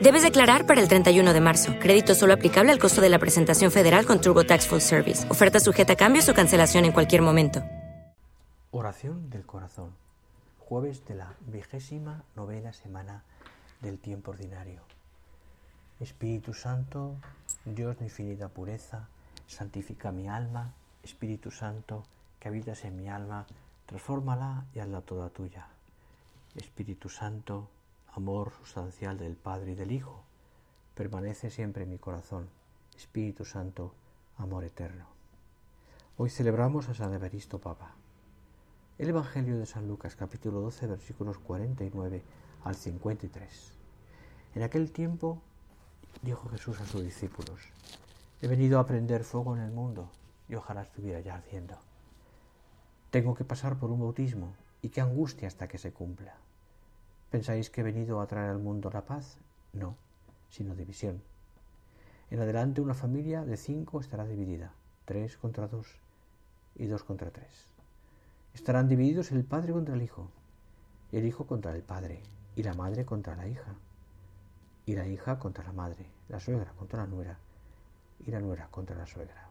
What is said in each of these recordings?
Debes declarar para el 31 de marzo. Crédito solo aplicable al costo de la presentación federal con TurboTax Full Service. Oferta sujeta a cambios o cancelación en cualquier momento. Oración del corazón. Jueves de la vigésima novena semana del tiempo ordinario. Espíritu Santo, Dios de infinita pureza, santifica mi alma. Espíritu Santo, que habitas en mi alma, transfórmala y hazla toda tuya. Espíritu Santo, amor sustancial del Padre y del Hijo, permanece siempre en mi corazón. Espíritu Santo, amor eterno. Hoy celebramos a San Evaristo Papa. El Evangelio de San Lucas capítulo 12 versículos 49 al 53. En aquel tiempo dijo Jesús a sus discípulos, he venido a prender fuego en el mundo y ojalá estuviera ya ardiendo. Tengo que pasar por un bautismo y qué angustia hasta que se cumpla. ¿Pensáis que he venido a traer al mundo la paz? No, sino división. En adelante una familia de cinco estará dividida, tres contra dos y dos contra tres. Estarán divididos el padre contra el hijo, y el hijo contra el padre, y la madre contra la hija, y la hija contra la madre, la suegra contra la nuera, y la nuera contra la suegra.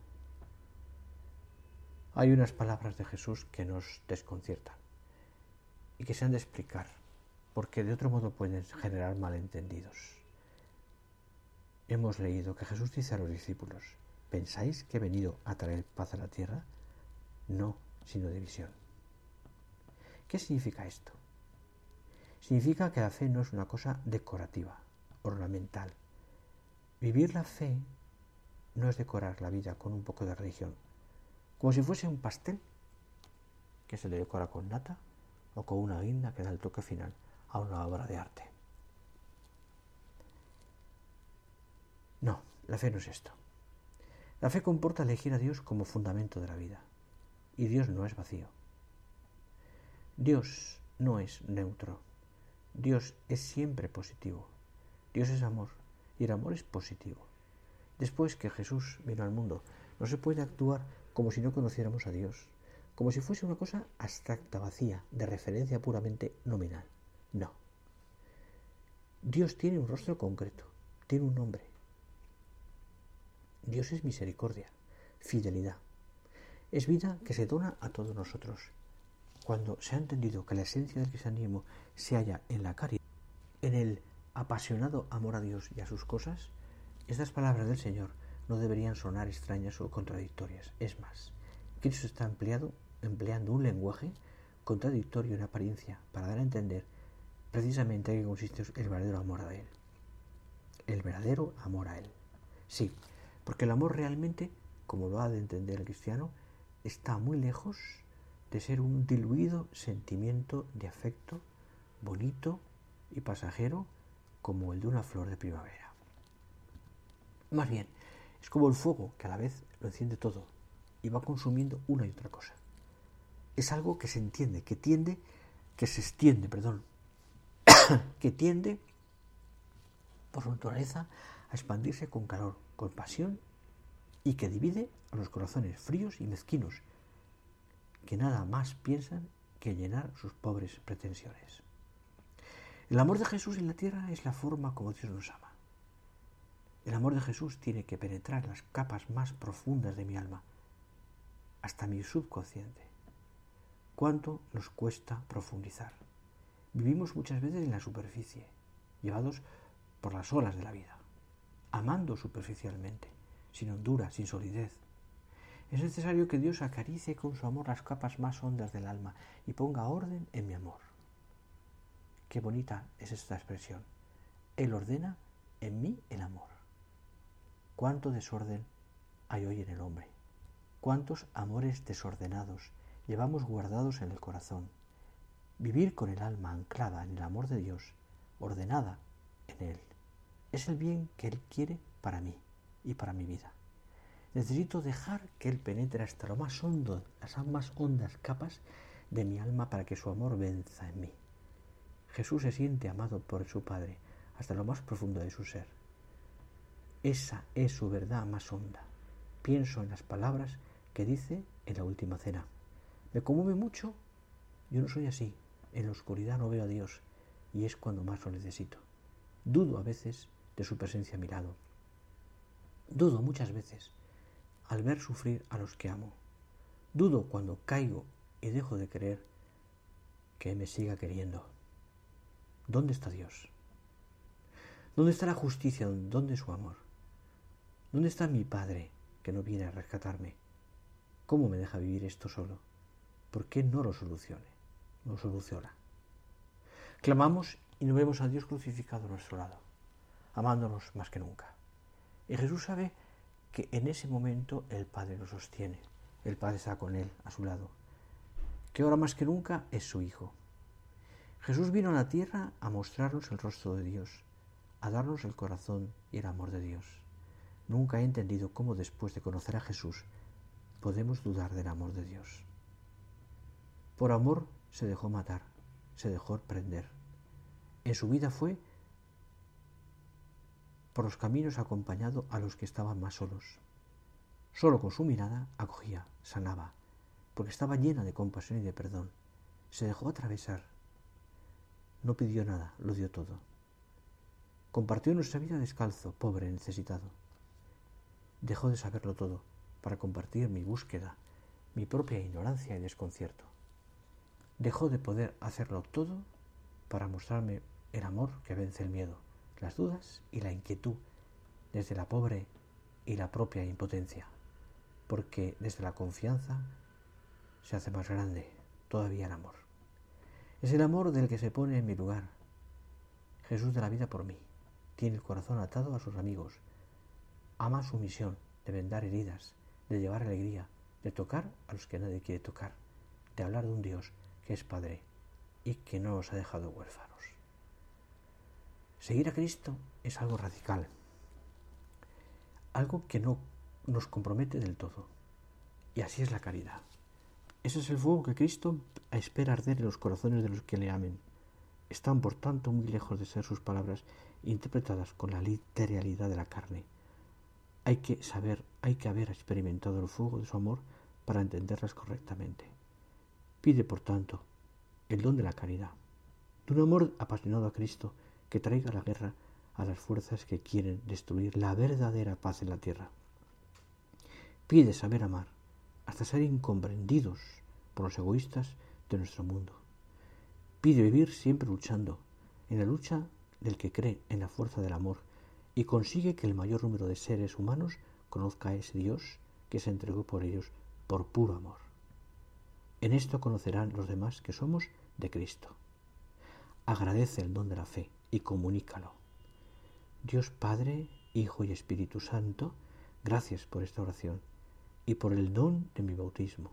Hay unas palabras de Jesús que nos desconciertan y que se han de explicar porque de otro modo pueden generar malentendidos. Hemos leído que Jesús dice a los discípulos, ¿pensáis que he venido a traer paz a la tierra? No, sino división. ¿Qué significa esto? Significa que la fe no es una cosa decorativa, ornamental. Vivir la fe no es decorar la vida con un poco de religión, como si fuese un pastel que se le decora con nata o con una guinda que da el toque final a una obra de arte. No, la fe no es esto. La fe comporta elegir a Dios como fundamento de la vida. Y Dios no es vacío. Dios no es neutro. Dios es siempre positivo. Dios es amor y el amor es positivo. Después que Jesús vino al mundo, no se puede actuar como si no conociéramos a Dios, como si fuese una cosa abstracta, vacía, de referencia puramente nominal. No. Dios tiene un rostro concreto, tiene un nombre. Dios es misericordia, fidelidad. Es vida que se dona a todos nosotros. Cuando se ha entendido que la esencia del cristianismo se halla en la caridad, en el apasionado amor a Dios y a sus cosas, estas palabras del Señor no deberían sonar extrañas o contradictorias. Es más, Cristo está empleado, empleando un lenguaje contradictorio en apariencia para dar a entender precisamente en qué consiste el verdadero amor a Él. El verdadero amor a Él. Sí, porque el amor realmente, como lo ha de entender el cristiano, está muy lejos de ser un diluido sentimiento de afecto bonito y pasajero como el de una flor de primavera. Más bien, es como el fuego que a la vez lo enciende todo y va consumiendo una y otra cosa. Es algo que se entiende, que tiende, que se extiende, perdón, que tiende, por su naturaleza, a expandirse con calor, con pasión, y que divide a los corazones fríos y mezquinos, que nada más piensan que llenar sus pobres pretensiones. El amor de Jesús en la tierra es la forma como Dios nos ama. El amor de Jesús tiene que penetrar las capas más profundas de mi alma, hasta mi subconsciente. ¿Cuánto nos cuesta profundizar? Vivimos muchas veces en la superficie, llevados por las olas de la vida, amando superficialmente, sin hondura, sin solidez. Es necesario que Dios acaricie con su amor las capas más hondas del alma y ponga orden en mi amor. Qué bonita es esta expresión. Él ordena en mí el amor. Cuánto desorden hay hoy en el hombre. Cuántos amores desordenados llevamos guardados en el corazón. Vivir con el alma anclada en el amor de Dios, ordenada en Él, es el bien que Él quiere para mí y para mi vida. Necesito dejar que Él penetre hasta lo más hondo, las más hondas capas de mi alma para que su amor venza en mí. Jesús se siente amado por su Padre hasta lo más profundo de su ser. Esa es su verdad más honda. Pienso en las palabras que dice en la última cena. Me conmueve mucho. Yo no soy así. En la oscuridad no veo a Dios y es cuando más lo necesito. Dudo a veces de su presencia a mi lado. Dudo muchas veces al ver sufrir a los que amo. Dudo cuando caigo y dejo de creer que me siga queriendo. ¿Dónde está Dios? ¿Dónde está la justicia? ¿Dónde su amor? ¿Dónde está mi Padre que no viene a rescatarme? ¿Cómo me deja vivir esto solo? ¿Por qué no lo solucione? No soluciona. Clamamos y no vemos a Dios crucificado a nuestro lado, amándonos más que nunca. Y Jesús sabe que en ese momento el Padre lo sostiene, el Padre está con él, a su lado, que ahora más que nunca es su Hijo. Jesús vino a la tierra a mostrarnos el rostro de Dios, a darnos el corazón y el amor de Dios. Nunca he entendido cómo después de conocer a Jesús podemos dudar del amor de Dios. Por amor se dejó matar, se dejó prender. En su vida fue por los caminos acompañado a los que estaban más solos. Solo con su mirada acogía, sanaba, porque estaba llena de compasión y de perdón. Se dejó atravesar. No pidió nada, lo dio todo. Compartió nuestra vida descalzo, pobre, necesitado. Dejó de saberlo todo para compartir mi búsqueda, mi propia ignorancia y desconcierto. Dejó de poder hacerlo todo para mostrarme el amor que vence el miedo las dudas y la inquietud desde la pobre y la propia impotencia, porque desde la confianza se hace más grande todavía el amor. Es el amor del que se pone en mi lugar. Jesús de la vida por mí. Tiene el corazón atado a sus amigos. Ama su misión de vendar heridas, de llevar alegría, de tocar a los que nadie quiere tocar, de hablar de un Dios es Padre y que no os ha dejado huérfanos. Seguir a Cristo es algo radical, algo que no nos compromete del todo. Y así es la caridad. Ese es el fuego que Cristo espera arder en los corazones de los que le amen. Están, por tanto, muy lejos de ser sus palabras interpretadas con la literalidad de la carne. Hay que saber, hay que haber experimentado el fuego de su amor para entenderlas correctamente. Pide, por tanto, el don de la caridad, de un amor apasionado a Cristo, que traiga la guerra a las fuerzas que quieren destruir la verdadera paz en la tierra. Pide saber amar hasta ser incomprendidos por los egoístas de nuestro mundo. Pide vivir siempre luchando, en la lucha del que cree en la fuerza del amor y consigue que el mayor número de seres humanos conozca a ese Dios que se entregó por ellos por puro amor. En esto conocerán los demás que somos de Cristo. Agradece el don de la fe y comunícalo. Dios Padre, Hijo y Espíritu Santo, gracias por esta oración y por el don de mi bautismo.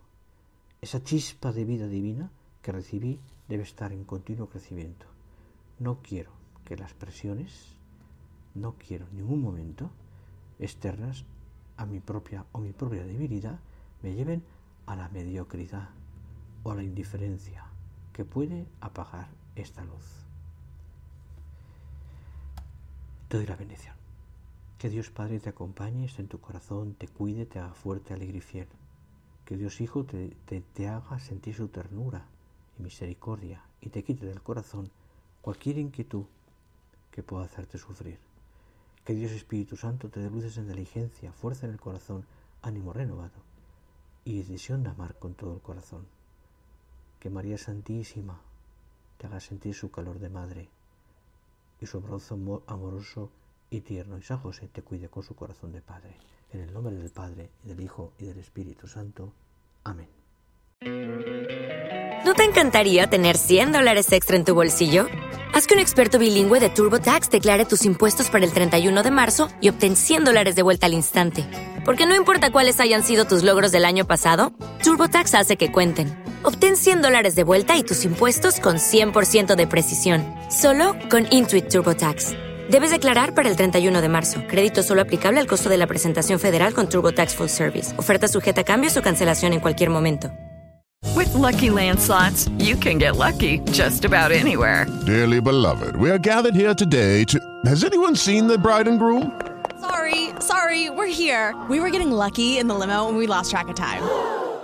Esa chispa de vida divina que recibí debe estar en continuo crecimiento. No quiero que las presiones, no quiero en ningún momento externas a mi propia o mi propia debilidad me lleven a la mediocridad o la indiferencia que puede apagar esta luz. Te doy la bendición. Que Dios Padre te acompañe, esté en tu corazón, te cuide, te haga fuerte, alegre y fiel. Que Dios Hijo te, te, haga sentir su ternura y misericordia y te quite del corazón cualquier inquietud que pueda hacerte sufrir. Que Dios Espíritu Santo te dé luces en inteligencia, fuerza en el corazón, ánimo renovado y decisión de amar con todo el corazón. Que María Santísima te haga sentir su calor de madre y su abrazo amoroso y tierno. Y San José te cuide con su corazón de Padre. En el nombre del Padre, y del Hijo, y del Espíritu Santo. Amén. ¿No te encantaría tener 100 dólares extra en tu bolsillo? Haz que un experto bilingüe de TurboTax declare tus impuestos para el 31 de marzo y obtén 100 dólares de vuelta al instante. Porque no importa cuáles hayan sido tus logros del año pasado, TurboTax hace que cuenten. Obtén 100 dólares de vuelta y tus impuestos con 100% de precisión, solo con Intuit TurboTax. Debes declarar para el 31 de marzo. Crédito solo aplicable al costo de la presentación federal con TurboTax Full Service. Oferta sujeta a cambios o cancelación en cualquier momento. With Lucky Land slots, you can get lucky just about anywhere. Dearly beloved, we are gathered here today to. Has anyone seen the bride and groom? Sorry, sorry, we're here. We were getting lucky in the limo and we lost track of time.